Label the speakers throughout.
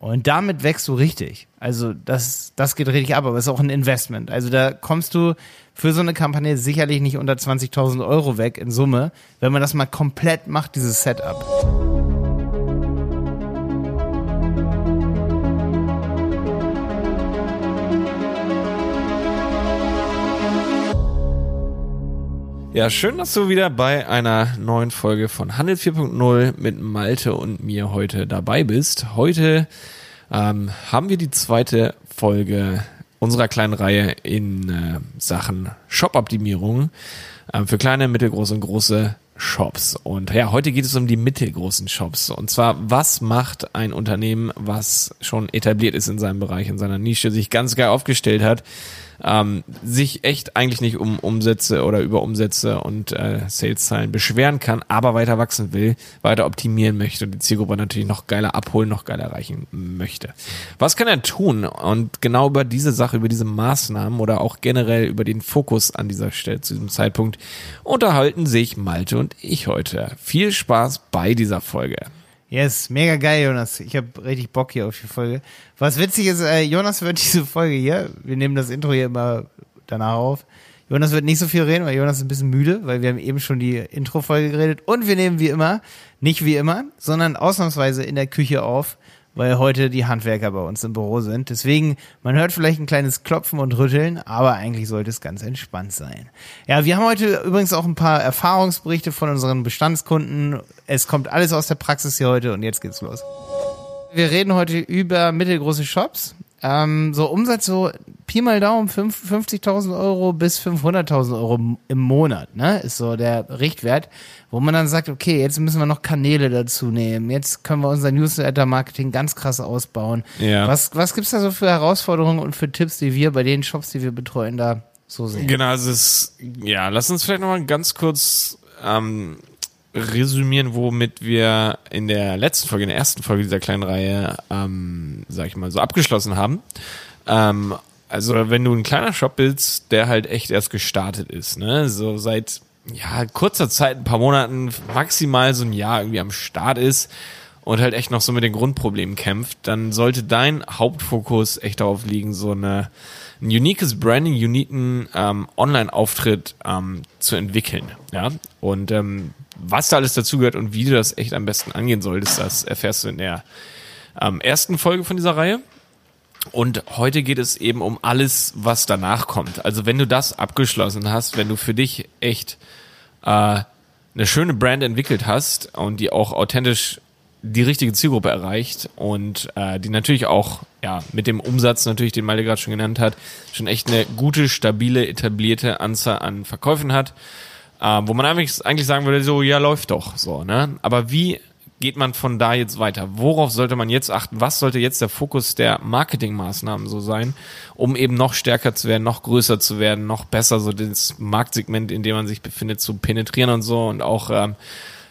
Speaker 1: Und damit wächst du richtig. Also das, das geht richtig ab, aber es ist auch ein Investment. Also da kommst du für so eine Kampagne sicherlich nicht unter 20.000 Euro weg in Summe, wenn man das mal komplett macht, dieses Setup.
Speaker 2: Ja, schön, dass du wieder bei einer neuen Folge von Handel 4.0 mit Malte und mir heute dabei bist. Heute ähm, haben wir die zweite Folge unserer kleinen Reihe in äh, Sachen Shop-Optimierung äh, für kleine, mittelgroße und große Shops. Und ja, heute geht es um die mittelgroßen Shops. Und zwar, was macht ein Unternehmen, was schon etabliert ist in seinem Bereich, in seiner Nische, sich ganz geil aufgestellt hat, ähm, sich echt eigentlich nicht um Umsätze oder über Umsätze und äh, Saleszahlen beschweren kann, aber weiter wachsen will, weiter optimieren möchte und die Zielgruppe natürlich noch geiler abholen, noch geiler erreichen möchte. Was kann er tun? Und genau über diese Sache, über diese Maßnahmen oder auch generell über den Fokus an dieser Stelle zu diesem Zeitpunkt unterhalten sich Malte und ich heute. Viel Spaß bei dieser Folge.
Speaker 1: Yes, mega geil, Jonas. Ich habe richtig Bock hier auf die Folge. Was witzig ist, äh, Jonas wird diese Folge hier, wir nehmen das Intro hier immer danach auf. Jonas wird nicht so viel reden, weil Jonas ist ein bisschen müde, weil wir haben eben schon die Intro-Folge geredet. Und wir nehmen wie immer, nicht wie immer, sondern ausnahmsweise in der Küche auf weil heute die Handwerker bei uns im Büro sind. Deswegen, man hört vielleicht ein kleines Klopfen und Rütteln, aber eigentlich sollte es ganz entspannt sein. Ja, wir haben heute übrigens auch ein paar Erfahrungsberichte von unseren Bestandskunden. Es kommt alles aus der Praxis hier heute und jetzt geht's los. Wir reden heute über mittelgroße Shops. Ähm, so Umsatz so Pi mal Daumen 50.000 Euro bis 500.000 Euro im Monat, ne, ist so der Richtwert, wo man dann sagt, okay, jetzt müssen wir noch Kanäle dazu nehmen, jetzt können wir unser Newsletter-Marketing ganz krass ausbauen. Ja. Was, was gibt's da so für Herausforderungen und für Tipps, die wir bei den Shops, die wir betreuen, da so sehen?
Speaker 2: Genau, also es, ja, lass uns vielleicht nochmal ganz kurz ähm, resümieren, womit wir in der letzten Folge, in der ersten Folge dieser kleinen Reihe, ähm, sag ich mal, so abgeschlossen haben. Ähm, also wenn du ein kleiner Shop bist, der halt echt erst gestartet ist, ne, so seit ja kurzer Zeit, ein paar Monaten, maximal so ein Jahr irgendwie am Start ist und halt echt noch so mit den Grundproblemen kämpft, dann sollte dein Hauptfokus echt darauf liegen, so eine ein uniques Branding, uniken ähm, Online-Auftritt ähm, zu entwickeln. Ja, und ähm, was da alles dazugehört und wie du das echt am besten angehen solltest, das erfährst du in der ähm, ersten Folge von dieser Reihe. Und heute geht es eben um alles, was danach kommt. Also wenn du das abgeschlossen hast, wenn du für dich echt äh, eine schöne Brand entwickelt hast und die auch authentisch die richtige Zielgruppe erreicht und äh, die natürlich auch ja mit dem Umsatz natürlich, den Malte gerade schon genannt hat, schon echt eine gute, stabile, etablierte Anzahl an Verkäufen hat, äh, wo man eigentlich, eigentlich sagen würde, so ja läuft doch so, ne? Aber wie geht man von da jetzt weiter? Worauf sollte man jetzt achten? Was sollte jetzt der Fokus der Marketingmaßnahmen so sein, um eben noch stärker zu werden, noch größer zu werden, noch besser so das Marktsegment, in dem man sich befindet, zu penetrieren und so und auch ähm,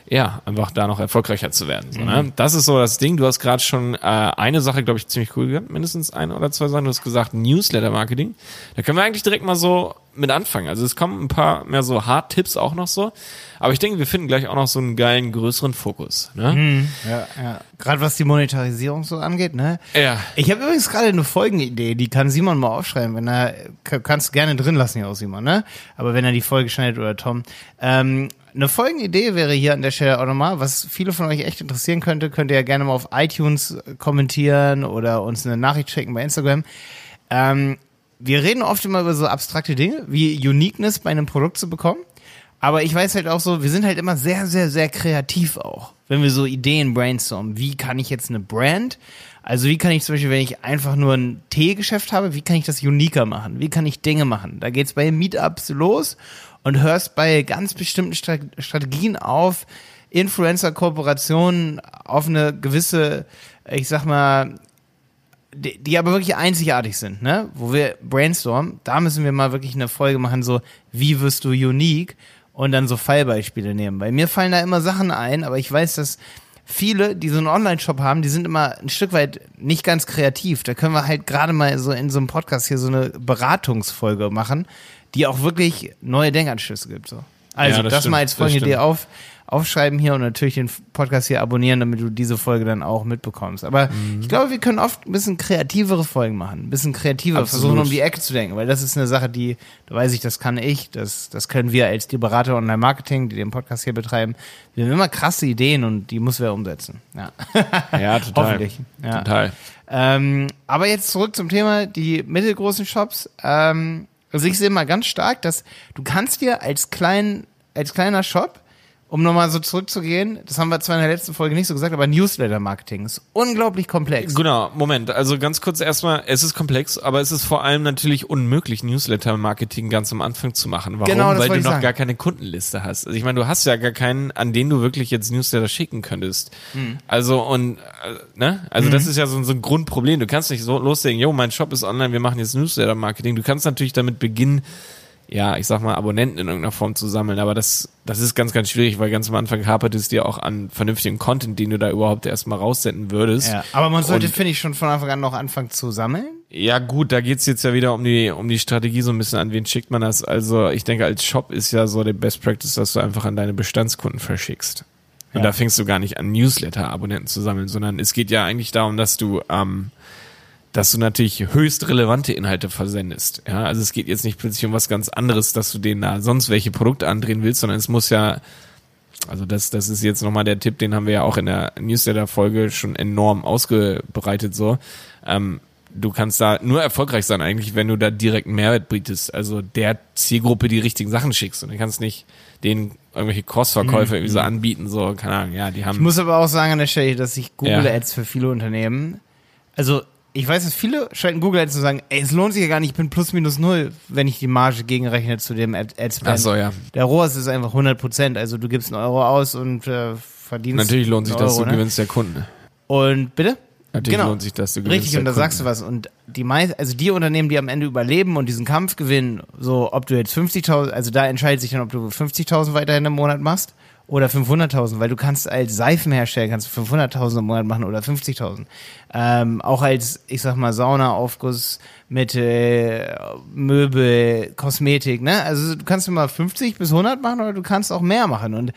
Speaker 2: ja, einfach da noch erfolgreicher zu werden. So, ne? Mhm. Das ist so das Ding. Du hast gerade schon äh, eine Sache, glaube ich, ziemlich cool gehabt, mindestens eine oder zwei Sachen. Du hast gesagt Newsletter-Marketing. Da können wir eigentlich direkt mal so mit anfangen. Also es kommen ein paar mehr so Hard-Tipps auch noch so. Aber ich denke, wir finden gleich auch noch so einen geilen, größeren Fokus. Ne?
Speaker 1: Mhm. Ja, ja. Gerade was die Monetarisierung so angeht, ne?
Speaker 2: Ja.
Speaker 1: Ich habe übrigens gerade eine Folgenidee, die kann Simon mal aufschreiben. Wenn er, kannst du gerne drin lassen hier aus Simon, ne? Aber wenn er die Folge schneidet oder Tom. Ähm, eine Folgenidee wäre hier an der Stelle auch nochmal, was viele von euch echt interessieren könnte, könnt ihr ja gerne mal auf iTunes kommentieren oder uns eine Nachricht schicken bei Instagram. Ähm, wir reden oft immer über so abstrakte Dinge, wie Uniqueness bei einem Produkt zu bekommen. Aber ich weiß halt auch so, wir sind halt immer sehr, sehr, sehr kreativ auch, wenn wir so Ideen brainstormen. Wie kann ich jetzt eine Brand, also wie kann ich zum Beispiel, wenn ich einfach nur ein Teegeschäft habe, wie kann ich das uniker machen? Wie kann ich Dinge machen? Da geht's bei Meetups los und hörst bei ganz bestimmten Strategien auf, Influencer-Kooperationen auf eine gewisse, ich sag mal, die, die aber wirklich einzigartig sind, ne? Wo wir brainstormen, da müssen wir mal wirklich eine Folge machen, so, wie wirst du unique? Und dann so Fallbeispiele nehmen. Bei mir fallen da immer Sachen ein, aber ich weiß, dass viele, die so einen Online-Shop haben, die sind immer ein Stück weit nicht ganz kreativ. Da können wir halt gerade mal so in so einem Podcast hier so eine Beratungsfolge machen, die auch wirklich neue Denkanschlüsse gibt. So. Also ja, das, das mal als folgende Idee auf, aufschreiben hier und natürlich den Podcast hier abonnieren, damit du diese Folge dann auch mitbekommst. Aber
Speaker 2: Mhm.
Speaker 1: ich glaube, wir können oft ein bisschen kreativere Folgen machen, ein bisschen kreativer
Speaker 2: Absolut.
Speaker 1: versuchen, um die Ecke zu denken, weil das ist eine Sache, die, da weiß ich, das kann ich, das, das können wir als die Berater Online-Marketing, die den Podcast hier betreiben. Wir haben immer krasse Ideen und die müssen wir umsetzen. Ja.
Speaker 2: Ja, total.
Speaker 1: Hoffentlich. Ja.
Speaker 2: Total.
Speaker 1: Ähm, aber jetzt zurück zum Thema, die mittelgroßen Shops. Ähm, also ich sehe mal ganz stark, dass du kannst dir als klein, als kleiner Shop, um nochmal so zurückzugehen, das haben wir zwar in der letzten Folge nicht so gesagt, aber Newsletter-Marketing ist unglaublich komplex.
Speaker 2: Genau, Moment. Also ganz kurz erstmal, es ist komplex, aber es ist vor allem natürlich unmöglich, Newsletter-Marketing ganz am Anfang zu machen. Warum?
Speaker 1: Genau,
Speaker 2: Weil du noch
Speaker 1: sagen.
Speaker 2: gar keine Kundenliste hast. Also ich meine, du hast ja gar keinen, an den du wirklich jetzt Newsletter schicken könntest.
Speaker 1: Mhm.
Speaker 2: Also und, äh, ne? Also das ist ja so, so ein Grundproblem. Du kannst nicht so loslegen, yo, mein Shop ist online, wir machen jetzt Newsletter-Marketing. Du kannst natürlich damit beginnen, ja, ich sag mal, Abonnenten in irgendeiner Form zu sammeln, aber das, das ist ganz, ganz schwierig, weil ganz am Anfang hapert es dir auch an vernünftigen Content, den du da überhaupt erstmal raussenden würdest.
Speaker 1: Ja, aber man sollte, finde ich, schon von Anfang an noch anfangen zu sammeln.
Speaker 2: Ja, gut, da geht's jetzt ja wieder um die, um die Strategie so ein bisschen, an wen schickt man das. Also ich denke, als Shop ist ja so der Best Practice, dass du einfach an deine Bestandskunden verschickst. Und
Speaker 1: Ja.
Speaker 2: da fängst du gar nicht an, Newsletter-Abonnenten zu sammeln, sondern es geht ja eigentlich darum, dass du, ähm, dass du natürlich höchst relevante Inhalte versendest. Ja, also es geht jetzt nicht plötzlich um was ganz anderes, dass du denen da sonst welche Produkte andrehen willst, sondern es muss ja, also das, das ist jetzt nochmal der Tipp, den haben wir ja auch in der Newsletter-Folge schon enorm ausgebreitet so. Ähm, du kannst da nur erfolgreich sein eigentlich, wenn du da direkt einen Mehrwert bietest. Also der Zielgruppe die richtigen Sachen schickst. Und du kannst nicht denen irgendwelche Crossverkäufe irgendwie so anbieten, so, keine Ahnung, ja, die haben.
Speaker 1: Ich muss aber auch sagen an der Stelle, dass sich Google
Speaker 2: Ja.
Speaker 1: Ads für viele Unternehmen, also ich weiß, dass viele schalten Google Ads und sagen, ey, es lohnt sich ja gar nicht, ich bin plus minus null, wenn ich die Marge gegenrechne zu dem Ad- Adspend.
Speaker 2: Ach so, ja.
Speaker 1: Der ROAS ist einfach 100 Prozent, also du gibst einen Euro aus und äh, verdienst
Speaker 2: Natürlich lohnt sich
Speaker 1: einen
Speaker 2: das,
Speaker 1: Euro,
Speaker 2: du
Speaker 1: ne?
Speaker 2: gewinnst der Kunden.
Speaker 1: Und bitte?
Speaker 2: Natürlich lohnt sich das, du gewinnst
Speaker 1: Richtig,
Speaker 2: der
Speaker 1: und da
Speaker 2: Kunden.
Speaker 1: sagst du was. Und die meist, also die Unternehmen, die am Ende überleben und diesen Kampf gewinnen, so ob du jetzt 50.000, also da entscheidet sich dann, ob du 50.000 weiterhin im Monat machst oder 500.000, weil du kannst als Seifenhersteller kannst du 500.000 im Monat machen oder 50.000. Ähm, auch als, ich sag mal, Saunaaufguss mit äh, Möbel, Kosmetik, ne? Also du kannst immer 50 bis 100 machen oder du kannst auch mehr machen. Und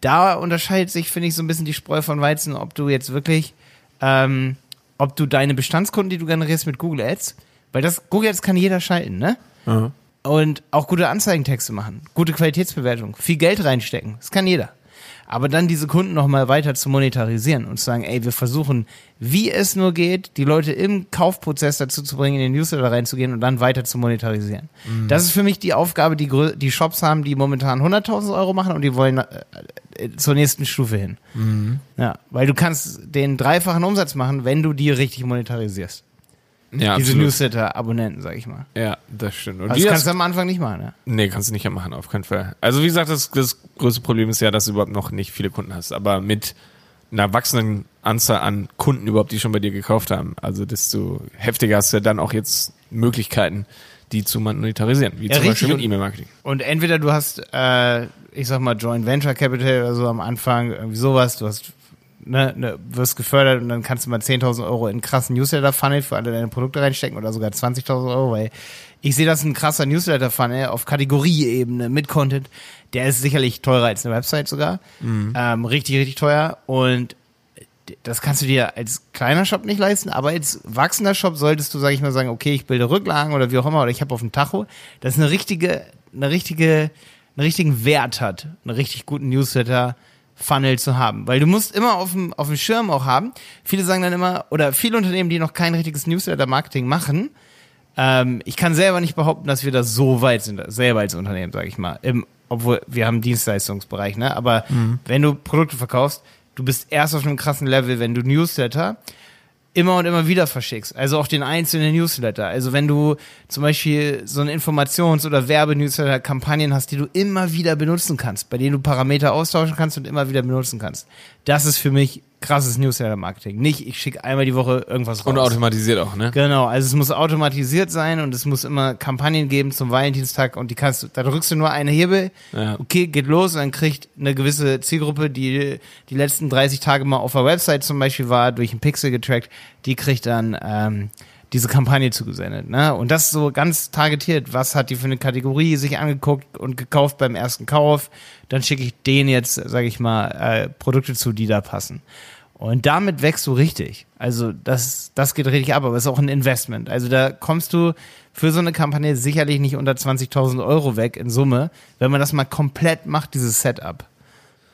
Speaker 1: da unterscheidet sich, finde ich, so ein bisschen die Spreu von Weizen, ob du jetzt wirklich ähm, ob du deine Bestandskunden, die du generierst mit Google Ads, weil das Google Ads kann jeder schalten, ne?
Speaker 2: Aha.
Speaker 1: Und auch gute Anzeigentexte machen, gute Qualitätsbewertung, viel Geld reinstecken, das kann jeder. Aber dann diese Kunden nochmal weiter zu monetarisieren und zu sagen, ey, wir versuchen, wie es nur geht, die Leute im Kaufprozess dazu zu bringen, in den Newsletter reinzugehen und dann weiter zu monetarisieren. Das ist für mich die Aufgabe, die die Shops haben, die momentan 100.000 Euro machen und die wollen äh, äh, zur nächsten Stufe hin. Ja, weil du kannst den dreifachen Umsatz machen, wenn du die richtig monetarisierst.
Speaker 2: Ja,
Speaker 1: Diese. Newsletter-Abonnenten, sag ich mal.
Speaker 2: Ja, das stimmt. Und
Speaker 1: Also das kannst du am Anfang nicht machen, ne?
Speaker 2: nee, kannst du nicht machen, auf keinen Fall. Also wie gesagt, das, das größte Problem ist ja, dass du überhaupt noch nicht viele Kunden hast. Aber mit einer wachsenden Anzahl an Kunden überhaupt, die schon bei dir gekauft haben, also desto heftiger hast du ja dann auch jetzt Möglichkeiten, die zu monetarisieren, wie
Speaker 1: Ja,
Speaker 2: zum
Speaker 1: richtig.
Speaker 2: Beispiel mit E-Mail-Marketing.
Speaker 1: Und entweder du hast, äh, ich sag mal, Joint Venture Capital oder so am Anfang, irgendwie sowas, du hast, ne, ne, wirst gefördert und dann kannst du mal 10.000 Euro in einen krassen Newsletter-Funnel für alle deine Produkte reinstecken oder sogar 20.000 Euro, weil ich sehe das ein krasser Newsletter-Funnel auf Kategorieebene mit Content, der ist sicherlich teurer als eine Website sogar, ähm, richtig, richtig teuer. Und das kannst du dir als kleiner Shop nicht leisten, aber als wachsender Shop solltest du, sag ich mal, sagen, okay, ich bilde Rücklagen oder wie auch immer, oder ich habe auf dem Tacho, das eine richtige, eine richtige, einen richtigen Wert hat, einen richtig guten Newsletter. Funnel zu haben, weil du musst immer auf dem, auf dem Schirm auch haben. Viele sagen dann immer, oder viele Unternehmen, die noch kein richtiges Newsletter-Marketing machen, ähm, ich kann selber nicht behaupten, dass wir da so weit sind, selber als Unternehmen, sage ich mal. Im, obwohl wir haben Dienstleistungsbereich, ne? Aber wenn du Produkte verkaufst, du bist erst auf einem krassen Level, wenn du Newsletter immer und immer wieder verschickst. Also auch den einzelnen Newsletter. Also wenn du zum Beispiel so eine Informations- oder Werbenewsletter-Kampagnen hast, die du immer wieder benutzen kannst, bei denen du Parameter austauschen kannst und immer wieder benutzen kannst. Das ist für mich krasses Newsletter-Marketing. Nicht, ich schicke einmal die Woche irgendwas raus.
Speaker 2: Und automatisiert auch, ne?
Speaker 1: Genau, also es muss automatisiert sein und es muss immer Kampagnen geben zum Valentinstag und die kannst du, da drückst du nur eine Hebel,
Speaker 2: Ja.
Speaker 1: okay, geht los und dann kriegt eine gewisse Zielgruppe, die die letzten 30 Tage mal auf der Website zum Beispiel war, durch einen Pixel getrackt, die kriegt dann ähm, diese Kampagne zugesendet. Ne? Und das so ganz targetiert, was hat die für eine Kategorie sich angeguckt und gekauft beim ersten Kauf. Dann schicke ich denen jetzt, sage ich mal, äh, Produkte zu, die da passen. Und damit wächst du richtig. Also das, das geht richtig ab, aber es ist auch ein Investment. Also da kommst du für so eine Kampagne sicherlich nicht unter 20.000 Euro weg in Summe, wenn man das mal komplett macht, dieses Setup.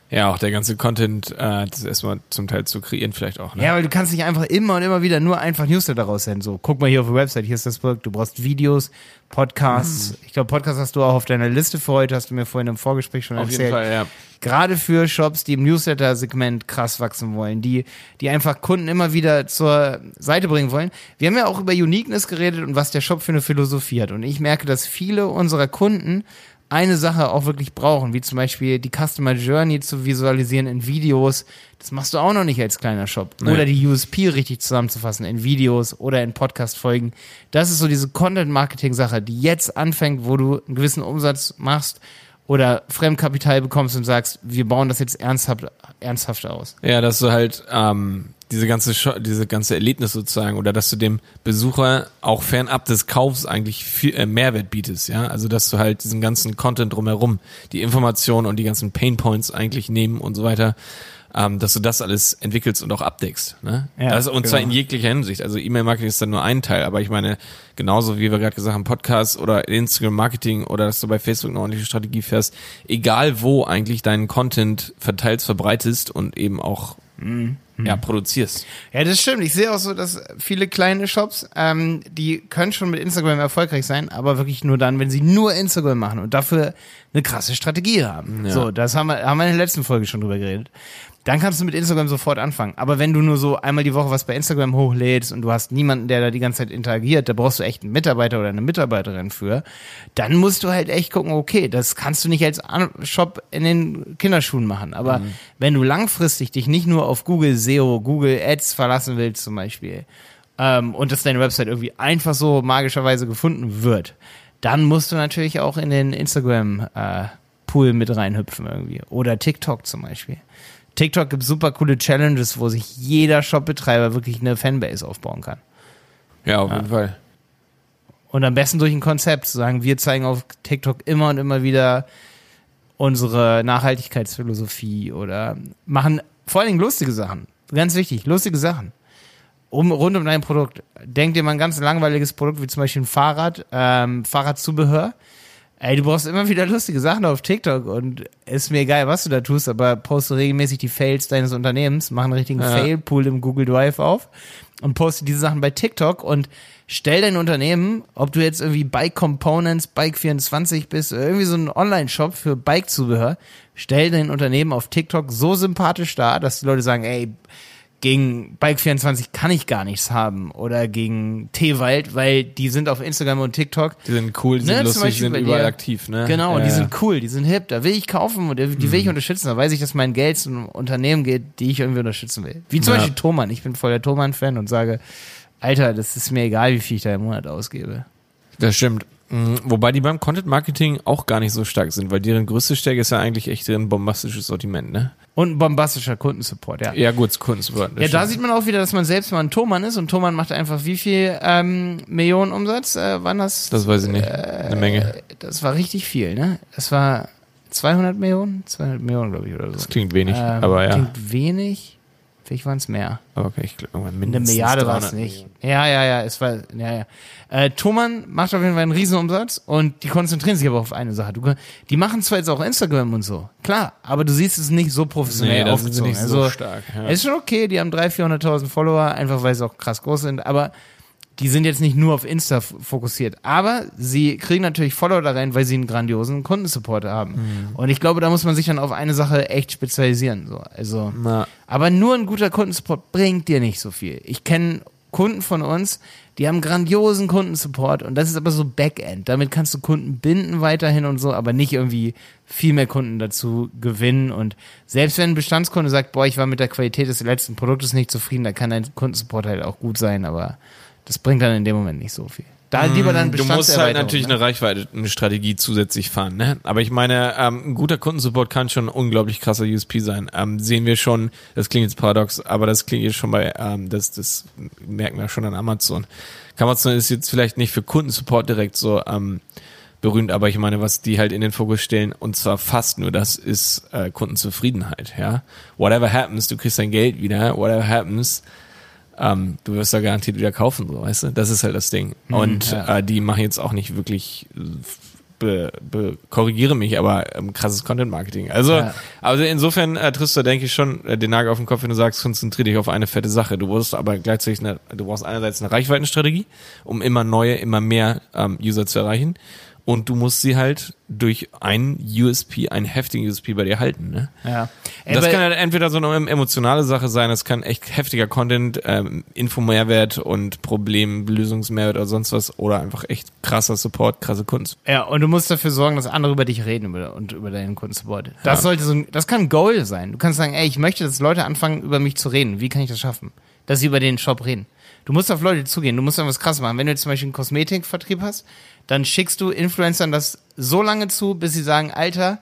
Speaker 2: Ja, auch der ganze Content, äh, das erstmal zum Teil zu kreieren vielleicht auch. Ne?
Speaker 1: Ja, weil du kannst nicht einfach immer und immer wieder nur einfach Newsletter raussenden. So, guck mal hier auf der Website, hier ist das Produkt. Du brauchst Videos, Podcasts.
Speaker 2: Mhm.
Speaker 1: Ich glaube, Podcasts hast du auch auf deiner Liste für heute, hast du mir vorhin im Vorgespräch schon
Speaker 2: Auf
Speaker 1: erzählt.
Speaker 2: jeden Fall, ja.
Speaker 1: Gerade für Shops, die im Newsletter-Segment krass wachsen wollen, die, die einfach Kunden immer wieder zur Seite bringen wollen. Wir haben ja auch über Uniqueness geredet und was der Shop für eine Philosophie hat. Und ich merke, dass viele unserer Kunden eine Sache auch wirklich brauchen, wie zum Beispiel die Customer Journey zu visualisieren in Videos. Das machst du auch noch nicht als kleiner Shop.
Speaker 2: Nee.
Speaker 1: Oder die USP richtig zusammenzufassen in Videos oder in Podcast-Folgen. Das ist so diese Content-Marketing-Sache, die jetzt anfängt, wo du einen gewissen Umsatz machst oder Fremdkapital bekommst und sagst, wir bauen das jetzt ernsthaft, ernsthaft aus.
Speaker 2: Ja, dass du halt ähm, diese ganze Scho diese ganze Erlebnis sozusagen oder dass du dem Besucher auch fernab des Kaufs eigentlich viel äh, Mehrwert bietest, ja, also dass du halt diesen ganzen Content drumherum, die Informationen und die ganzen Painpoints eigentlich nehmen und so weiter, ähm, dass du das alles entwickelst und auch abdeckst, ne?
Speaker 1: Ja,
Speaker 2: das, und zwar
Speaker 1: genau.
Speaker 2: in jeglicher Hinsicht. Also E-Mail-Marketing ist dann nur ein Teil, aber ich meine genauso wie wir gerade gesagt haben, Podcast oder Instagram-Marketing oder dass du bei Facebook eine ordentliche Strategie fährst, egal wo eigentlich deinen Content verteilst, verbreitest und eben auch
Speaker 1: Mhm.
Speaker 2: Ja, produzierst.
Speaker 1: Ja, das stimmt. Ich sehe auch so, dass viele kleine Shops, ähm, die können schon mit Instagram erfolgreich sein, aber wirklich nur dann, wenn sie nur Instagram machen und dafür eine krasse Strategie haben.
Speaker 2: Ja.
Speaker 1: So, das haben wir, haben wir in der letzten Folge schon drüber geredet. Dann kannst du mit Instagram sofort anfangen. Aber wenn du nur so einmal die Woche was bei Instagram hochlädst und du hast niemanden, der da die ganze Zeit interagiert, da brauchst du echt einen Mitarbeiter oder eine Mitarbeiterin für, dann musst du halt echt gucken, okay, das kannst du nicht als Shop in den Kinderschuhen machen. Aber wenn du langfristig dich nicht nur auf Google SEO, Google Ads verlassen willst zum Beispiel, ähm, und dass deine Website irgendwie einfach so magischerweise gefunden wird, dann musst du natürlich auch in den Instagram-Pool mit reinhüpfen irgendwie. Oder TikTok zum Beispiel. TikTok gibt super coole Challenges, wo sich jeder Shopbetreiber wirklich eine Fanbase aufbauen kann.
Speaker 2: Ja, auf jeden Fall.
Speaker 1: Und am besten durch ein Konzept zu sagen, wir zeigen auf TikTok immer und immer wieder unsere Nachhaltigkeitsphilosophie oder machen vor allen Dingen lustige Sachen. Ganz wichtig, lustige Sachen. Um, rund um dein Produkt. Denk dir mal ein ganz langweiliges Produkt, wie zum Beispiel ein Fahrrad, ähm, Fahrradzubehör. Ey, du brauchst immer wieder lustige Sachen auf TikTok und ist mir egal, was du da tust, aber poste regelmäßig die Fails deines Unternehmens, mach einen richtigen
Speaker 2: Ja.
Speaker 1: Fail-Pool im Google Drive auf und poste diese Sachen bei TikTok und stell dein Unternehmen, ob du jetzt irgendwie Bike Components, Bike 24 bist, oder irgendwie so ein Online-Shop für Bike-Zubehör, stell dein Unternehmen auf TikTok so sympathisch dar, dass die Leute sagen, ey, gegen Bike 24 kann ich gar nichts haben oder gegen T-Wald, weil die sind auf Instagram und TikTok
Speaker 2: Die sind cool, die
Speaker 1: Ne,
Speaker 2: sind
Speaker 1: zum
Speaker 2: lustig, die sind überall
Speaker 1: dir.
Speaker 2: aktiv, ne?
Speaker 1: Genau,
Speaker 2: ja,
Speaker 1: die
Speaker 2: ja.
Speaker 1: sind cool, die sind hip, da will ich kaufen und die will ich unterstützen. Da weiß ich, dass mein Geld zu einem Unternehmen geht, die ich irgendwie unterstützen will. Wie zum
Speaker 2: Ja.
Speaker 1: Beispiel Thomann. Ich bin voll der Thomann-Fan und sage, Alter, das ist mir egal, wie viel ich da im Monat ausgebe.
Speaker 2: Das stimmt. Mhm, Wobei die beim Content Marketing auch gar nicht so stark sind, weil deren größte Stärke ist ja eigentlich echt deren bombastisches Sortiment, ne?
Speaker 1: Und ein bombastischer Kundensupport, ja.
Speaker 2: Ja, gut, Kundensupport.
Speaker 1: Ja, da sieht man auch wieder, dass man selbst mal ein Thomann ist und Thomann macht einfach wie viel ähm, Millionen Umsatz? Äh, wann das?
Speaker 2: Das weiß ich nicht. Eine Menge.
Speaker 1: Das war richtig viel, ne? Das war 200 Millionen? 200 Millionen, glaube ich, oder so.
Speaker 2: Das klingt wenig,
Speaker 1: Ähm,
Speaker 2: aber ja.
Speaker 1: Klingt wenig. Vielleicht waren es mehr.
Speaker 2: Okay, ich glaube, irgendwann
Speaker 1: Eine
Speaker 2: mindestens
Speaker 1: Milliarde war es
Speaker 2: 300
Speaker 1: nicht. Ja, ja, ja, es war, ja, ja. Äh, Thomann macht auf jeden Fall einen Riesenumsatz und die konzentrieren sich aber auf eine Sache. Du, die machen zwar jetzt auch Instagram und so, klar, aber du siehst es nicht so professionell
Speaker 2: Nee,
Speaker 1: aufgezogen.
Speaker 2: nicht
Speaker 1: also,
Speaker 2: so stark. Ja.
Speaker 1: es ist schon okay, die haben 300.000, 400.000 Follower, einfach weil sie auch krass groß sind, aber die sind jetzt nicht nur auf Insta fokussiert. Aber sie kriegen natürlich Follower da rein, weil sie einen grandiosen Kundensupport haben.
Speaker 2: Mhm.
Speaker 1: Und ich glaube, da muss man sich dann auf eine Sache echt spezialisieren. So. Also,
Speaker 2: Na,
Speaker 1: aber nur ein guter Kundensupport bringt dir nicht so viel. Ich kenne Kunden von uns, die haben grandiosen Kundensupport und das ist aber so Backend. Damit kannst du Kunden binden weiterhin und so, aber nicht irgendwie viel mehr Kunden dazu gewinnen. Und selbst wenn ein Bestandskunde sagt, boah, ich war mit der Qualität des letzten Produktes nicht zufrieden, da kann dein Kundensupport halt auch gut sein, aber das bringt dann in dem Moment nicht so viel. Da lieber dann
Speaker 2: Du musst halt natürlich
Speaker 1: ne?
Speaker 2: eine Reichweite, eine Strategie zusätzlich fahren, ne? Aber ich meine, ähm, ein guter Kundensupport kann schon ein unglaublich krasser USP sein. Ähm, sehen wir schon, das klingt jetzt paradox, aber das klingt jetzt schon bei, ähm, das, das merken wir schon an Amazon. Amazon ist jetzt vielleicht nicht für Kundensupport direkt so ähm, berühmt, aber ich meine, was die halt in den Fokus stellen, und zwar fast nur das, ist äh, Kundenzufriedenheit, ja. Whatever happens, du kriegst dein Geld wieder, whatever happens, ähm, du wirst da garantiert wieder kaufen, so, weißt du? Das ist halt das Ding. Und
Speaker 1: ja.
Speaker 2: äh, die machen jetzt auch nicht wirklich, be, be, korrigiere mich, aber ähm, krasses Content-Marketing. Also,
Speaker 1: Ja.
Speaker 2: also insofern äh, triffst du, denke ich, schon äh, den Nagel auf den Kopf, wenn du sagst, konzentrier dich auf eine fette Sache. Du brauchst aber gleichzeitig eine, du brauchst einerseits eine Reichweitenstrategie, um immer neue, immer mehr ähm, User zu erreichen. Und du musst sie halt durch einen USP, einen heftigen USP bei dir halten, ne?
Speaker 1: Ja.
Speaker 2: Das kann halt entweder so eine emotionale Sache sein, das kann echt heftiger Content, ähm, Info-Mehrwert und Problemlösungsmehrwert oder sonst was oder einfach echt krasser Support, krasse Kunst.
Speaker 1: Ja, und du musst dafür sorgen, dass andere über dich reden über, und über deinen Kundensupport. Das sollte so ein, das kann ein Goal sein. Du kannst sagen, ey, ich möchte, dass Leute anfangen, über mich zu reden. Wie kann ich das schaffen? Dass sie über den Shop reden. Du musst auf Leute zugehen. Du musst dann was krass machen. Wenn du jetzt zum Beispiel einen Kosmetikvertrieb hast, dann schickst du Influencern das so lange zu, bis sie sagen, Alter,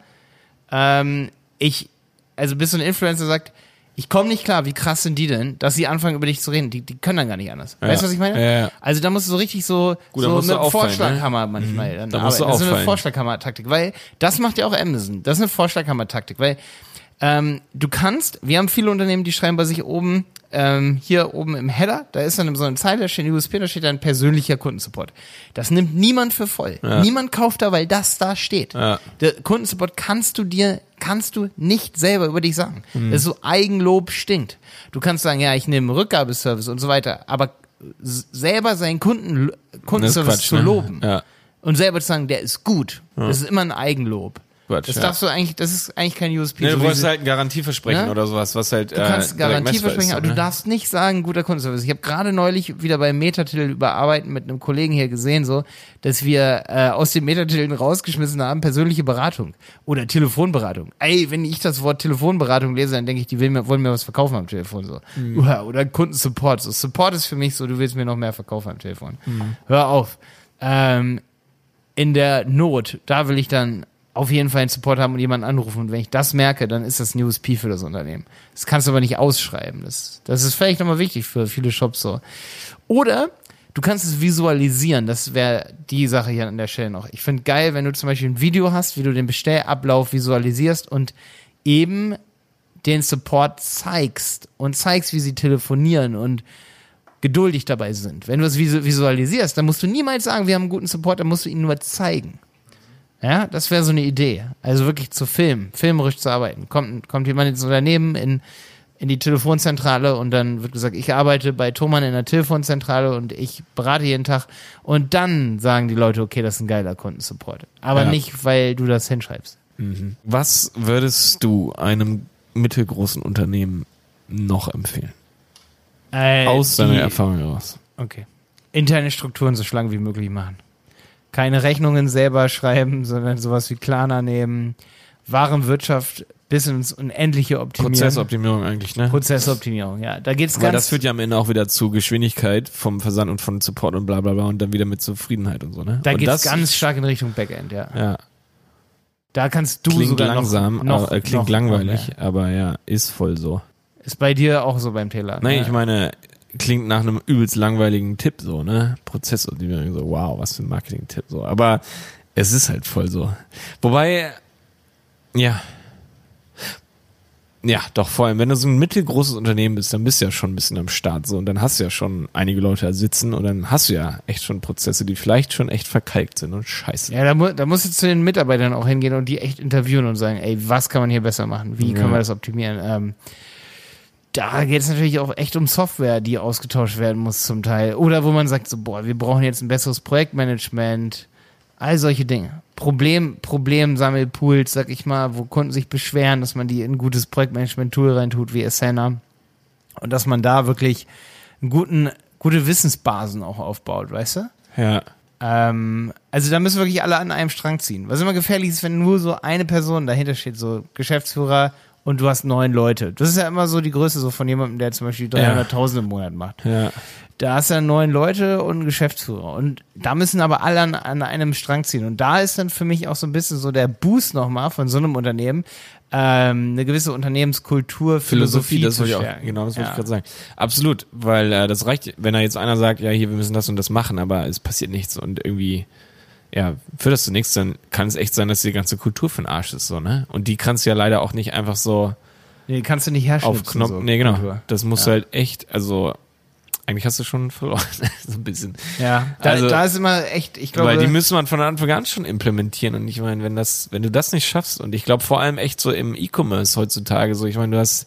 Speaker 1: ähm, ich, also bis so ein Influencer sagt, ich komme nicht klar, wie krass sind die denn, dass sie anfangen über dich zu reden. Die, die können dann gar nicht anders. Weißt du, was ich meine?
Speaker 2: Ja, ja.
Speaker 1: Also da musst du so richtig so,
Speaker 2: Gut,
Speaker 1: so
Speaker 2: du auffallen,
Speaker 1: Vorschlaghammer manchmal. Dann
Speaker 2: Da musst du
Speaker 1: arbeiten. das ist so eine. Vorschlaghammer-Taktik, weil das macht ja auch Amazon. Das ist eine Vorschlaghammer-Taktik, weil ähm, du kannst, wir haben viele Unternehmen, die schreiben bei sich oben, ähm, hier oben im Header, da ist dann so eine Zeile, da steht USP, da steht dann persönlicher Kundensupport. Das nimmt niemand für voll. Niemand kauft da, weil das da steht.
Speaker 2: Ja.
Speaker 1: Der Kundensupport kannst du dir, kannst du nicht selber über dich sagen.
Speaker 2: Mhm.
Speaker 1: Das ist so Eigenlob stinkt. Du kannst sagen, ja, ich nehme Rückgabeservice und so weiter, aber selber seinen Kunden, Kundenservice
Speaker 2: Quatsch,
Speaker 1: zu
Speaker 2: ne?
Speaker 1: loben
Speaker 2: Ja.
Speaker 1: und selber zu sagen, der ist gut, das ist immer ein Eigenlob.
Speaker 2: Quatsch,
Speaker 1: das
Speaker 2: ja.
Speaker 1: darfst du eigentlich, das ist eigentlich kein USP.
Speaker 2: Ne,
Speaker 1: so
Speaker 2: du
Speaker 1: sie-
Speaker 2: halt ein Garantieversprechen
Speaker 1: Ne?
Speaker 2: oder sowas, was halt
Speaker 1: Du kannst Garantie versprechen, aber du
Speaker 2: ne?
Speaker 1: darfst nicht sagen, guter Kundenservice. Ich habe gerade neulich wieder beim Metatitel überarbeiten mit einem Kollegen hier gesehen, so, dass wir äh, aus den Metatiteln rausgeschmissen haben, persönliche Beratung oder Telefonberatung. Ey, wenn ich das Wort Telefonberatung lese, dann denke ich, die mir, wollen mir was verkaufen am Telefon. so. Oder, oder Kundensupport. So, Support ist für mich so, du willst mir noch mehr verkaufen am Telefon. Hör auf. Ähm, in der Not, da will ich dann auf jeden Fall einen Support haben und jemanden anrufen. Und wenn ich das merke, dann ist das ein USP für das Unternehmen. Das kannst du aber nicht ausschreiben. Das, das ist vielleicht nochmal wichtig für viele Shops so. Oder du kannst es visualisieren. Das wäre die Sache hier an der Stelle noch. Ich finde geil, wenn du zum Beispiel ein Video hast, wie du den Bestellablauf visualisierst und eben den Support zeigst und zeigst, wie sie telefonieren und geduldig dabei sind. Wenn du es visu- visualisierst, dann musst du niemals sagen, wir haben einen guten Support, dann musst du ihn nur zeigen. Ja, das wäre so eine Idee. Also wirklich zu filmen, filmerisch zu arbeiten. Kommt, kommt jemand ins Unternehmen in, in die Telefonzentrale und dann wird gesagt, ich arbeite bei Thomann in der Telefonzentrale und ich berate jeden Tag. Und dann sagen die Leute, okay, das ist ein geiler Kundensupport. Aber
Speaker 2: Ja.
Speaker 1: nicht, weil du das hinschreibst.
Speaker 2: Was würdest du einem mittelgroßen Unternehmen noch empfehlen?
Speaker 1: Äh,
Speaker 2: Aus deiner Erfahrung heraus.
Speaker 1: Okay. Interne Strukturen so schlank wie möglich machen. Keine Rechnungen selber schreiben, sondern sowas wie Klarna nehmen. Warenwirtschaft bis ins Unendliche optimieren.
Speaker 2: Prozessoptimierung eigentlich, ne?
Speaker 1: Prozessoptimierung, ja. Da geht's
Speaker 2: Weil
Speaker 1: ganz.
Speaker 2: das führt ja am Ende auch wieder zu Geschwindigkeit vom Versand und von Support und bla bla bla und dann wieder mit Zufriedenheit und so, ne?
Speaker 1: da
Speaker 2: und
Speaker 1: geht's ganz stark in Richtung Backend, ja.
Speaker 2: Ja,
Speaker 1: Da kannst du
Speaker 2: klingt
Speaker 1: sogar
Speaker 2: langsam,
Speaker 1: noch, noch,
Speaker 2: aber, äh, klingt
Speaker 1: noch
Speaker 2: langweilig,
Speaker 1: mehr.
Speaker 2: aber ja, ist voll so.
Speaker 1: Ist bei dir auch so beim Taylor.
Speaker 2: Nein,
Speaker 1: ja.
Speaker 2: ich meine, klingt nach einem übelst langweiligen Tipp so, ne? Prozessoptimierung, so, wow, was für ein Marketing-Tipp so. Aber es ist halt voll so. Wobei, ja. Ja, doch, vor allem, wenn du so ein mittelgroßes Unternehmen bist, dann bist du ja schon ein bisschen am Start so und dann hast du ja schon einige Leute da sitzen und dann hast du ja echt schon Prozesse, die vielleicht schon echt verkalkt sind und scheiße.
Speaker 1: Ja, da, mu da musst du zu den Mitarbeitern auch hingehen und die echt interviewen und sagen, ey, was kann man hier besser machen? Wie
Speaker 2: Ja.
Speaker 1: können wir das optimieren? Ähm, da geht es natürlich auch echt um Software, die ausgetauscht werden muss zum Teil. Oder wo man sagt, so, boah, wir brauchen jetzt ein besseres Projektmanagement. All solche Dinge. Problem, Problemsammelpools, sag ich mal, wo Kunden sich beschweren, dass man die in ein gutes Projektmanagement-Tool reintut, wie Asana. Und dass man da wirklich einen guten, gute Wissensbasen auch aufbaut, weißt du?
Speaker 2: Ja.
Speaker 1: Ähm, also da müssen wirklich alle an einem Strang ziehen. Was immer gefährlich ist, wenn nur so eine Person dahinter steht, so Geschäftsführer und du hast neun Leute. Das ist ja immer so die Größe so von jemandem, der zum Beispiel 300.000 im Monat macht.
Speaker 2: Ja.
Speaker 1: Da hast du dann neun Leute und einen Geschäftsführer. Und da müssen aber alle an, an einem Strang ziehen. Und da ist dann für mich auch so ein bisschen so der Boost nochmal von so einem Unternehmen, ähm, eine gewisse Unternehmenskultur, Philosophie,
Speaker 2: Philosophie, das
Speaker 1: zu
Speaker 2: wollte ich auch, genau, das wollte
Speaker 1: Ja.
Speaker 2: ich gerade sagen. Absolut, weil äh, das reicht, wenn da jetzt einer sagt, ja, hier, wir müssen das und das machen, aber es passiert nichts und irgendwie, ja, für das zu nichts, dann kann es echt sein, dass die ganze Kultur für den Arsch ist, so, ne? Und die kannst du ja leider auch nicht einfach so
Speaker 1: Nee, kannst du nicht herstellen.
Speaker 2: auf Knopf, nee, genau. Das musst
Speaker 1: Ja.
Speaker 2: du halt echt, also, eigentlich hast du schon verloren, so ein bisschen.
Speaker 1: Ja, da,
Speaker 2: Also-
Speaker 1: da ist immer echt, ich glaube,
Speaker 2: Weil die müssen man von Anfang an schon implementieren. Und ich meine, wenn das, wenn du das nicht schaffst, und ich glaube vor allem echt so im E-Commerce heutzutage, so, ich meine, du hast,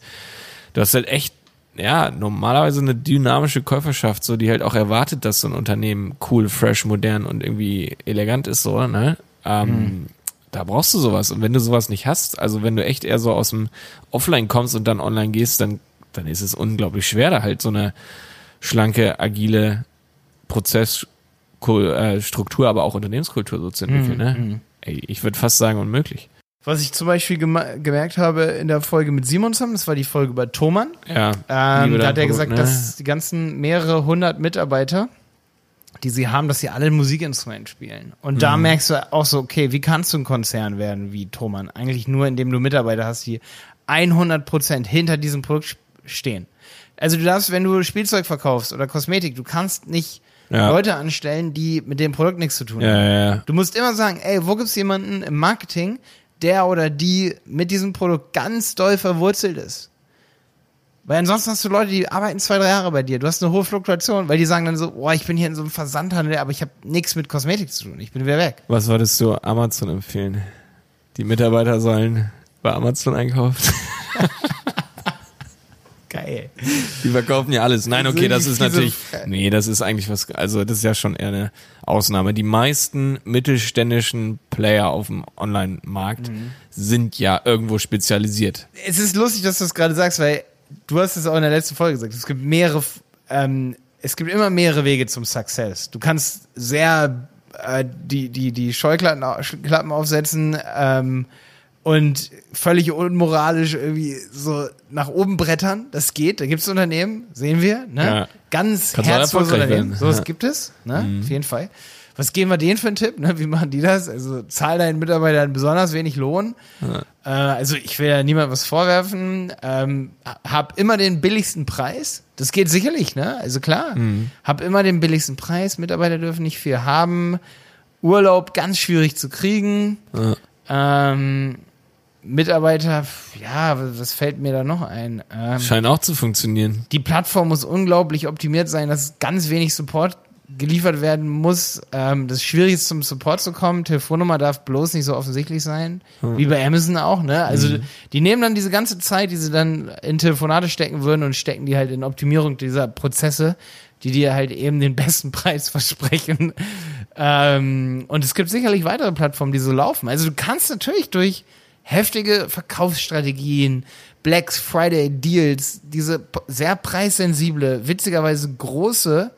Speaker 2: du hast halt echt, ja, normalerweise eine dynamische Käuferschaft, so, die halt auch erwartet, dass so ein Unternehmen cool, fresh, modern und irgendwie elegant ist, so, ne? Ähm, Da brauchst du sowas. Und wenn du sowas nicht hast, also wenn du echt eher so aus dem Offline kommst und dann online gehst, dann, dann ist es unglaublich schwer, da halt so eine schlanke, agile Prozessstruktur, aber auch Unternehmenskultur so zu entwickeln. Ne? Ey, ich würde fast sagen unmöglich.
Speaker 1: Was ich zum Beispiel gemerkt habe in der Folge mit Simon zusammen, das war die Folge über Thomann.
Speaker 2: Ja,
Speaker 1: Ähm, da hat er gesagt,
Speaker 2: ne?
Speaker 1: dass die ganzen mehrere hundert Mitarbeiter, die sie haben, dass sie alle ein Musikinstrument spielen. Und da
Speaker 2: Mhm.
Speaker 1: merkst du auch so, okay, wie kannst du ein Konzern werden wie Thomann? Eigentlich nur, indem du Mitarbeiter hast, die 100% hinter diesem Produkt stehen. Also du darfst, wenn du Spielzeug verkaufst oder Kosmetik, du kannst nicht
Speaker 2: Ja.
Speaker 1: Leute anstellen, die mit dem Produkt nichts zu tun haben.
Speaker 2: Ja, ja, ja.
Speaker 1: Du musst immer sagen, ey, wo gibt's jemanden im Marketing, der oder die mit diesem Produkt ganz doll verwurzelt ist? Weil ansonsten hast du Leute, die arbeiten zwei, drei Jahre bei dir. Du hast eine hohe Fluktuation, weil die sagen dann so, boah, ich bin hier in so einem Versandhandel, aber ich habe nichts mit Kosmetik zu tun. Ich bin wieder weg.
Speaker 2: Was würdest du Amazon empfehlen? Die Mitarbeiter sollen bei Amazon einkaufen.
Speaker 1: Geil.
Speaker 2: Die verkaufen ja alles. Nein, okay, das ist natürlich, nee, das ist eigentlich was, also das ist ja schon eher eine Ausnahme. Die meisten mittelständischen Player auf dem Online-Markt
Speaker 1: Mhm.
Speaker 2: sind ja irgendwo spezialisiert.
Speaker 1: Es ist lustig, dass du es gerade sagst, weil du hast es auch in der letzten Folge gesagt. Es gibt mehrere, ähm, es gibt immer mehrere Wege zum Success. Du kannst sehr äh, die, die, die Scheuklappen au- Klappen aufsetzen ähm, und völlig unmoralisch irgendwie so nach oben brettern. Das geht. Da gibt es Unternehmen, sehen wir, ne?
Speaker 2: Ja.
Speaker 1: Ganz
Speaker 2: Kannst
Speaker 1: herzlose Unternehmen.
Speaker 2: werden.
Speaker 1: So was
Speaker 2: Ja.
Speaker 1: gibt es, ne? Auf jeden Fall. Was geben wir denen für einen Tipp? Ne? Wie machen die das? Also zahl deinen Mitarbeitern besonders wenig Lohn. Äh, also ich will ja niemandem was vorwerfen. Ähm, hab immer den billigsten Preis. Das geht sicherlich, ne? Also klar. Hab immer den billigsten Preis. Mitarbeiter dürfen nicht viel haben. Urlaub ganz schwierig zu kriegen. Ähm, Mitarbeiter, ja, was fällt mir da noch ein? Ähm,
Speaker 2: Scheint auch zu funktionieren.
Speaker 1: die Plattform muss unglaublich optimiert sein, dass ganz wenig Support geliefert werden muss. Ähm, das ist schwierig ist, zum Support zu kommen. Telefonnummer darf bloß nicht so offensichtlich sein, wie bei Amazon auch. Ne? Also die nehmen dann diese ganze Zeit, die sie dann in Telefonate stecken würden und stecken die halt in Optimierung dieser Prozesse, die dir halt eben den besten Preis versprechen. Ähm, und es gibt sicherlich weitere Plattformen, die so laufen. Also du kannst natürlich durch heftige Verkaufsstrategien, Black Friday Deals, diese sehr preissensible, witzigerweise große,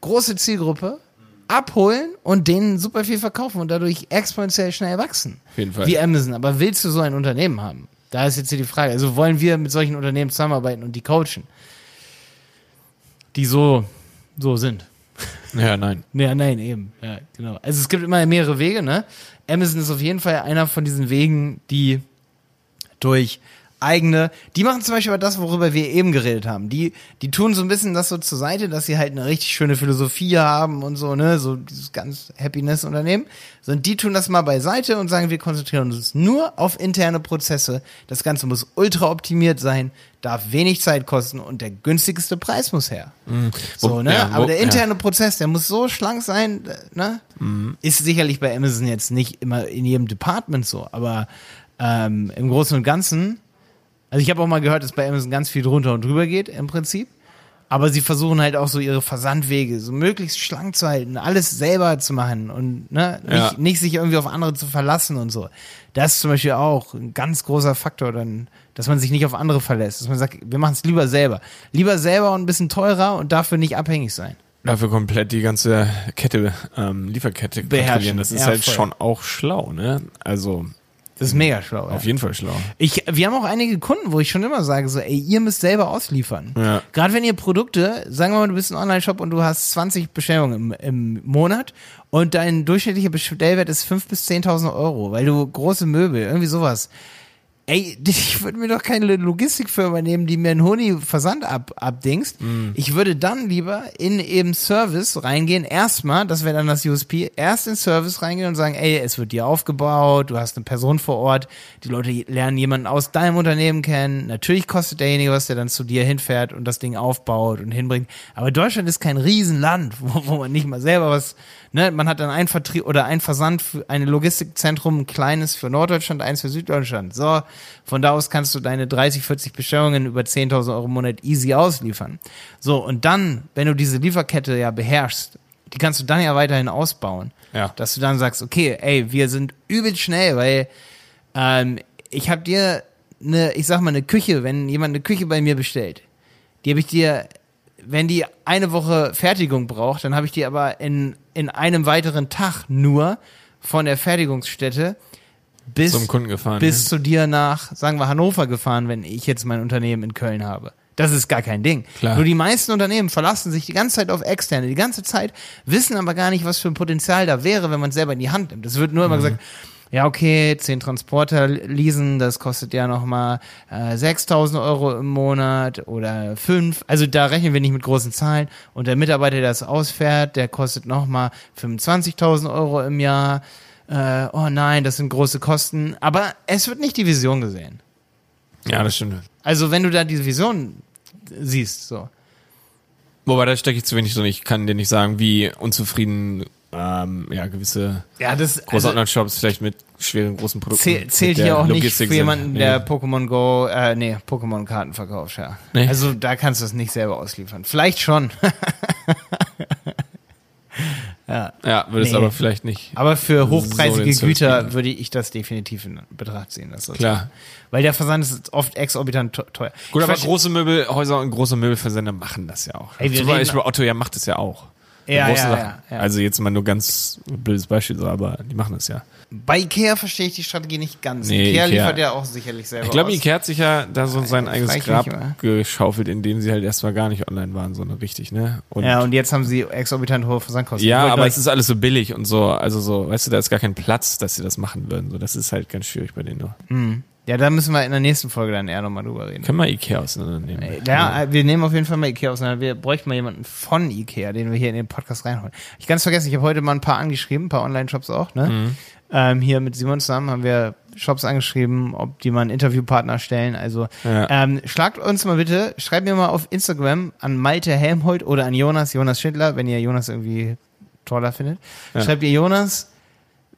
Speaker 1: große Zielgruppe abholen und denen super viel verkaufen und dadurch exponentiell schnell wachsen.
Speaker 2: Auf jeden Fall.
Speaker 1: Wie Amazon. Aber willst du so ein Unternehmen haben? Da ist jetzt hier die Frage. Also wollen wir mit solchen Unternehmen zusammenarbeiten und die coachen? Die so, so sind.
Speaker 2: Ja, nein.
Speaker 1: Ja, nein, eben. Ja, genau. Also es gibt immer mehrere Wege, ne? Amazon ist auf jeden Fall einer von diesen Wegen, die durch eigene, die machen zum Beispiel das, worüber wir eben geredet haben. Die, die tun so ein bisschen das so zur Seite, dass sie halt eine richtig schöne Philosophie haben und so, ne, so dieses ganz Happiness-Unternehmen. Sondern die tun das mal beiseite und sagen, wir konzentrieren uns nur auf interne Prozesse. Das Ganze muss ultra optimiert sein, darf wenig Zeit kosten und der günstigste Preis muss her. So,
Speaker 2: Wo-
Speaker 1: ne?
Speaker 2: ja, wo-
Speaker 1: aber der
Speaker 2: ja.
Speaker 1: interne Prozess, der muss so schlank sein, ne? Ist sicherlich bei Amazon jetzt nicht immer in jedem Department so, aber ähm, im Großen und Ganzen, also ich habe auch mal gehört, dass bei Amazon ganz viel drunter und drüber geht im Prinzip. Aber sie versuchen halt auch so ihre Versandwege so möglichst schlank zu halten, alles selber zu machen und ne, nicht,
Speaker 2: Ja.
Speaker 1: nicht sich irgendwie auf andere zu verlassen und so. Das ist zum Beispiel auch ein ganz großer Faktor, dann, dass man sich nicht auf andere verlässt, dass man sagt, wir machen es lieber selber. Lieber selber und ein bisschen teurer und dafür nicht abhängig sein.
Speaker 2: Dafür komplett die ganze Kette, ähm, Lieferkette
Speaker 1: Beherrschen.
Speaker 2: kontrollieren. Das ist
Speaker 1: Ja,
Speaker 2: halt
Speaker 1: voll.
Speaker 2: schon auch schlau, ne? Also,
Speaker 1: Das ist mega schlau.
Speaker 2: Auf
Speaker 1: Ja.
Speaker 2: jeden Fall schlau.
Speaker 1: Ich, wir haben auch einige Kunden, wo ich schon immer sage, so, ey, ihr müsst selber ausliefern.
Speaker 2: Ja.
Speaker 1: Gerade wenn ihr Produkte, sagen wir mal, du bist ein Online-Shop und du hast 20 Bestellungen im, im Monat und dein durchschnittlicher Bestellwert ist 5.000 bis 10.000 Euro, weil du große Möbel, irgendwie sowas. Ey, ich würde mir doch keine Logistikfirma nehmen, die mir einen Honig-Versand ab, abdingst.
Speaker 2: Mm.
Speaker 1: Ich würde dann lieber in eben Service reingehen. Erstmal, das wäre dann das USP, erst in Service reingehen und sagen, ey, es wird dir aufgebaut, du hast eine Person vor Ort, die Leute lernen jemanden aus deinem Unternehmen kennen. Natürlich kostet derjenige was, der dann zu dir hinfährt und das Ding aufbaut und hinbringt. Aber Deutschland ist kein Riesenland, wo, wo man nicht mal selber was, ne, man hat dann ein Vertrieb oder ein Versand für ein Logistikzentrum, ein kleines für Norddeutschland, eins für Süddeutschland. So, von da aus kannst du deine 30, 40 Bestellungen über 10.000 Euro im Monat easy ausliefern. So, und dann, wenn du diese Lieferkette ja beherrschst, die kannst du dann ja weiterhin ausbauen.
Speaker 2: Ja.
Speaker 1: Dass du dann sagst, okay, ey, wir sind übel schnell, weil ähm, ich habe dir eine, ich sag mal, eine Küche, wenn jemand eine Küche bei mir bestellt, die habe ich dir, wenn die eine Woche Fertigung braucht, dann habe ich die aber in, in einem weiteren Tag nur von der Fertigungsstätte bis,
Speaker 2: Zum Kunden gefahren.
Speaker 1: bis zu dir nach, sagen wir, Hannover gefahren, wenn ich jetzt mein Unternehmen in Köln habe. Das ist gar kein Ding.
Speaker 2: Klar.
Speaker 1: Nur die meisten Unternehmen verlassen sich die ganze Zeit auf externe, die ganze Zeit, wissen aber gar nicht, was für ein Potenzial da wäre, wenn man es selber in die Hand nimmt. Es wird nur immer
Speaker 2: Mhm.
Speaker 1: gesagt, ja, okay, zehn Transporter leasen, das kostet ja nochmal äh, 6.000 Euro im Monat oder fünf. Also da rechnen wir nicht mit großen Zahlen. Und der Mitarbeiter, der das ausfährt, der kostet nochmal 25.000 Euro im Jahr. Äh, oh nein, das sind große Kosten. Aber es wird nicht die Vision gesehen.
Speaker 2: ja, das stimmt.
Speaker 1: Also wenn du da diese Vision siehst, so.
Speaker 2: Wobei, da stecke ich zu wenig drin. Ich kann dir nicht sagen, wie unzufrieden ähm, ja, gewisse
Speaker 1: Ja, das
Speaker 2: große
Speaker 1: also,
Speaker 2: Online-Shops vielleicht mit schweren großen Produkten.
Speaker 1: zäh- zählt hier auch nicht
Speaker 2: Logistik
Speaker 1: für
Speaker 2: sind.
Speaker 1: jemanden,
Speaker 2: Nee.
Speaker 1: der Pokémon Go, äh, nee, Pokémon-Karten verkauft, ja.
Speaker 2: Nee.
Speaker 1: Also da kannst du es nicht selber ausliefern. Vielleicht schon. ja.
Speaker 2: Ja, würde es
Speaker 1: Nee.
Speaker 2: aber vielleicht nicht.
Speaker 1: Aber für
Speaker 2: So
Speaker 1: hochpreisige
Speaker 2: Service
Speaker 1: Güter würde ich das definitiv in Betracht ziehen. Das
Speaker 2: Klar.
Speaker 1: Weil der Versand ist oft exorbitant te- teuer.
Speaker 2: Gut,
Speaker 1: Ich
Speaker 2: aber große Möbelhäuser und große Möbelversender machen das ja auch.
Speaker 1: Ey,
Speaker 2: Zum Beispiel Otto ja macht das ja auch.
Speaker 1: Ja, ja, ja, ja.
Speaker 2: Also jetzt mal nur ganz blödes Beispiel, so, aber die machen das ja.
Speaker 1: Bei Ikea verstehe ich die Strategie nicht ganz.
Speaker 2: Nee,
Speaker 1: Ikea,
Speaker 2: Ikea-
Speaker 1: liefert ja auch sicherlich selber
Speaker 2: Ich glaube. Ikea hat sich ja da so sein eigenes Grab geschaufelt, indem sie halt erstmal gar nicht online waren, sondern richtig, ne? Und
Speaker 1: Ja, und jetzt haben sie exorbitant hohe Versandkosten.
Speaker 2: Ja, aber es ist alles so billig und so, also so, weißt du, da ist gar kein Platz, dass sie das machen würden. So, das ist halt ganz schwierig bei denen. Nur.
Speaker 1: Ja, da müssen wir in der nächsten Folge dann eher nochmal drüber reden.
Speaker 2: Können wir Ikea auseinandernehmen.
Speaker 1: Ja, äh, wir nehmen auf jeden Fall mal Ikea auseinander. Wir bräuchten mal jemanden von Ikea, den wir hier in den Podcast reinholen. Ich ganz vergessen, ich habe heute mal ein paar angeschrieben, ein paar Online-Shops auch, ne?
Speaker 2: Mhm.
Speaker 1: Ähm, hier mit Simon zusammen haben wir Shops angeschrieben, ob die mal einen Interviewpartner stellen. Also
Speaker 2: Ja.
Speaker 1: ähm, schlagt uns mal bitte, schreibt mir mal auf Instagram an Malte Helmholt oder an Jonas, Jonas Schindler, wenn ihr Jonas irgendwie toller findet.
Speaker 2: Ja.
Speaker 1: Schreibt ihr Jonas,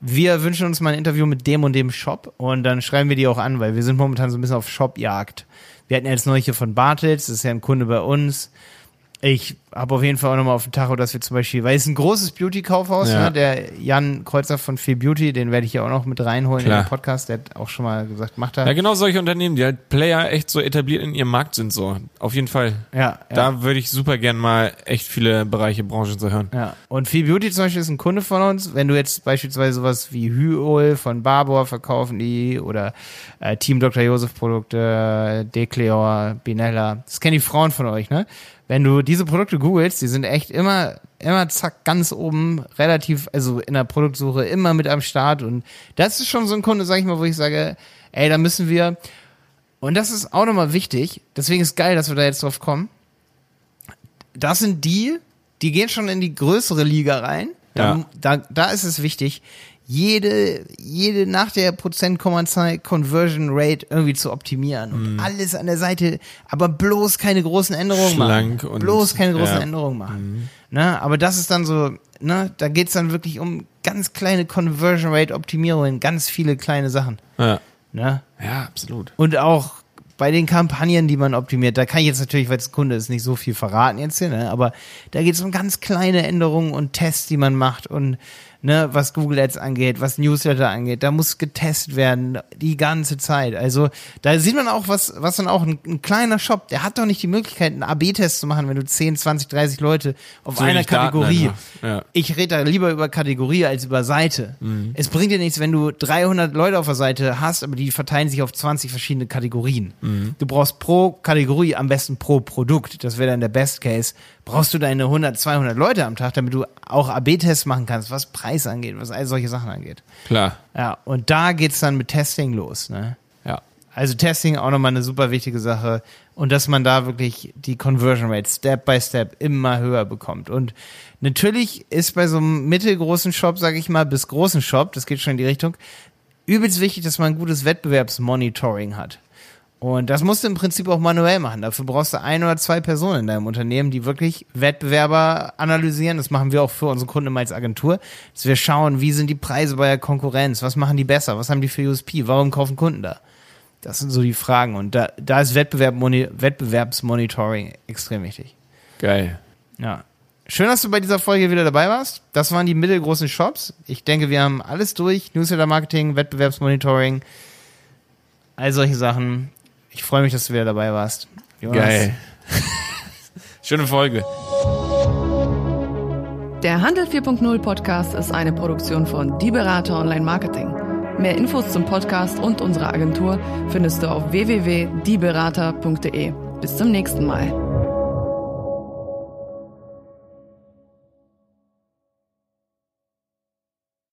Speaker 1: wir wünschen uns mal ein Interview mit dem und dem Shop und dann schreiben wir die auch an, weil wir sind momentan so ein bisschen auf Shopjagd. Wir hatten jetzt neulich hier von Bartels, das ist ja ein Kunde bei uns. Ich habe auf jeden Fall auch nochmal auf dem Tacho, dass wir zum Beispiel, weil es ein großes Beauty-Kaufhaus,
Speaker 2: Ja.
Speaker 1: ne? der Jan Kreuzer von Feel Beauty, den werde ich ja auch noch mit reinholen
Speaker 2: Klar.
Speaker 1: in den Podcast, der hat auch schon mal gesagt, macht er.
Speaker 2: Ja, genau solche Unternehmen, die halt Player echt so etabliert in ihrem Markt sind, so. Auf jeden Fall.
Speaker 1: Ja, ja.
Speaker 2: Da würde ich super gern mal echt viele Bereiche, Branchen zu hören.
Speaker 1: Ja, und Feel Beauty zum Beispiel ist ein Kunde von uns. Wenn du jetzt beispielsweise sowas wie Hyol von Barbour verkaufen die oder äh, Team Dr. Josef Produkte, Decleor, Binella, das kennen die Frauen von euch, ne? Wenn du diese Produkte googelst, die sind echt immer, immer zack, ganz oben, relativ, also in der Produktsuche immer mit am Start und das ist schon so ein Kunde, sag ich mal, wo ich sage, ey, da müssen wir, und das ist auch nochmal wichtig, deswegen ist geil, dass wir da jetzt drauf kommen, das sind die, die gehen schon in die größere Liga rein. Da,
Speaker 2: Ja.
Speaker 1: da, da ist es wichtig, jede, jede nach der Prozentkommazahl Conversion Rate irgendwie zu optimieren und
Speaker 2: Mhm.
Speaker 1: alles an der Seite, aber bloß keine großen Änderungen
Speaker 2: Schlank
Speaker 1: machen.
Speaker 2: und-
Speaker 1: bloß keine großen
Speaker 2: ja.
Speaker 1: Änderungen machen. Ne? Aber das ist dann so, ne, da geht's dann wirklich um ganz kleine Conversion Rate Optimierungen, ganz viele kleine Sachen.
Speaker 2: Ja,
Speaker 1: Ne?
Speaker 2: ja absolut.
Speaker 1: Und auch bei den Kampagnen, die man optimiert, da kann ich jetzt natürlich, weil es Kunde ist, nicht so viel verraten jetzt hier, ne? aber da geht es um ganz kleine Änderungen und Tests, die man macht und ne, was Google Ads angeht, was Newsletter angeht. Da muss getestet werden die ganze Zeit. Also da sieht man auch, was, was dann auch ein, ein kleiner Shop, der hat doch nicht die Möglichkeit, einen AB-Test zu machen, wenn du 10, 20, 30 Leute auf
Speaker 2: Zu
Speaker 1: einer Kategorie.
Speaker 2: Ja.
Speaker 1: Ich rede da lieber über Kategorie als über Seite.
Speaker 2: Mhm.
Speaker 1: Es bringt dir nichts, wenn du 300 Leute auf der Seite hast, aber die verteilen sich auf 20 verschiedene Kategorien.
Speaker 2: Mhm.
Speaker 1: Du brauchst pro Kategorie, am besten pro Produkt, das wäre dann der Best Case, brauchst du deine 100, 200 Leute am Tag, damit du auch AB-Tests machen kannst, was Preis angeht, was all solche Sachen angeht.
Speaker 2: Klar.
Speaker 1: Ja, und da geht's dann mit Testing los, ne?
Speaker 2: Ja.
Speaker 1: Also Testing auch nochmal eine super wichtige Sache und dass man da wirklich die Conversion Rate Step by Step immer höher bekommt. Und natürlich ist bei so einem mittelgroßen Shop, sage ich mal, bis großen Shop, das geht schon in die Richtung, übelst wichtig, dass man ein gutes Wettbewerbsmonitoring hat. Und das musst du im Prinzip auch manuell machen. Dafür brauchst du ein oder zwei Personen in deinem Unternehmen, die wirklich Wettbewerber analysieren. Das machen wir auch für unsere Kunden immer als Agentur. Dass wir schauen, wie sind die Preise bei der Konkurrenz? Was machen die besser? Was haben die für USP? Warum kaufen Kunden da? Das sind so die Fragen. Und da, da ist Wettbewerb, Moni- Wettbewerbsmonitoring extrem wichtig.
Speaker 2: Geil.
Speaker 1: Ja. Schön, dass du bei dieser Folge wieder dabei warst. Das waren die mittelgroßen Shops. Ich denke, wir haben alles durch. Newsletter Marketing, Wettbewerbsmonitoring, all solche Sachen. Ich freue mich, dass du wieder dabei warst. Jonas.
Speaker 2: Geil. Schöne Folge.
Speaker 3: Der Handel 4.0 Podcast ist eine Produktion von Die Berater Online Marketing. Mehr Infos zum Podcast und unserer Agentur findest du auf www.dieberater.de. Bis zum nächsten Mal.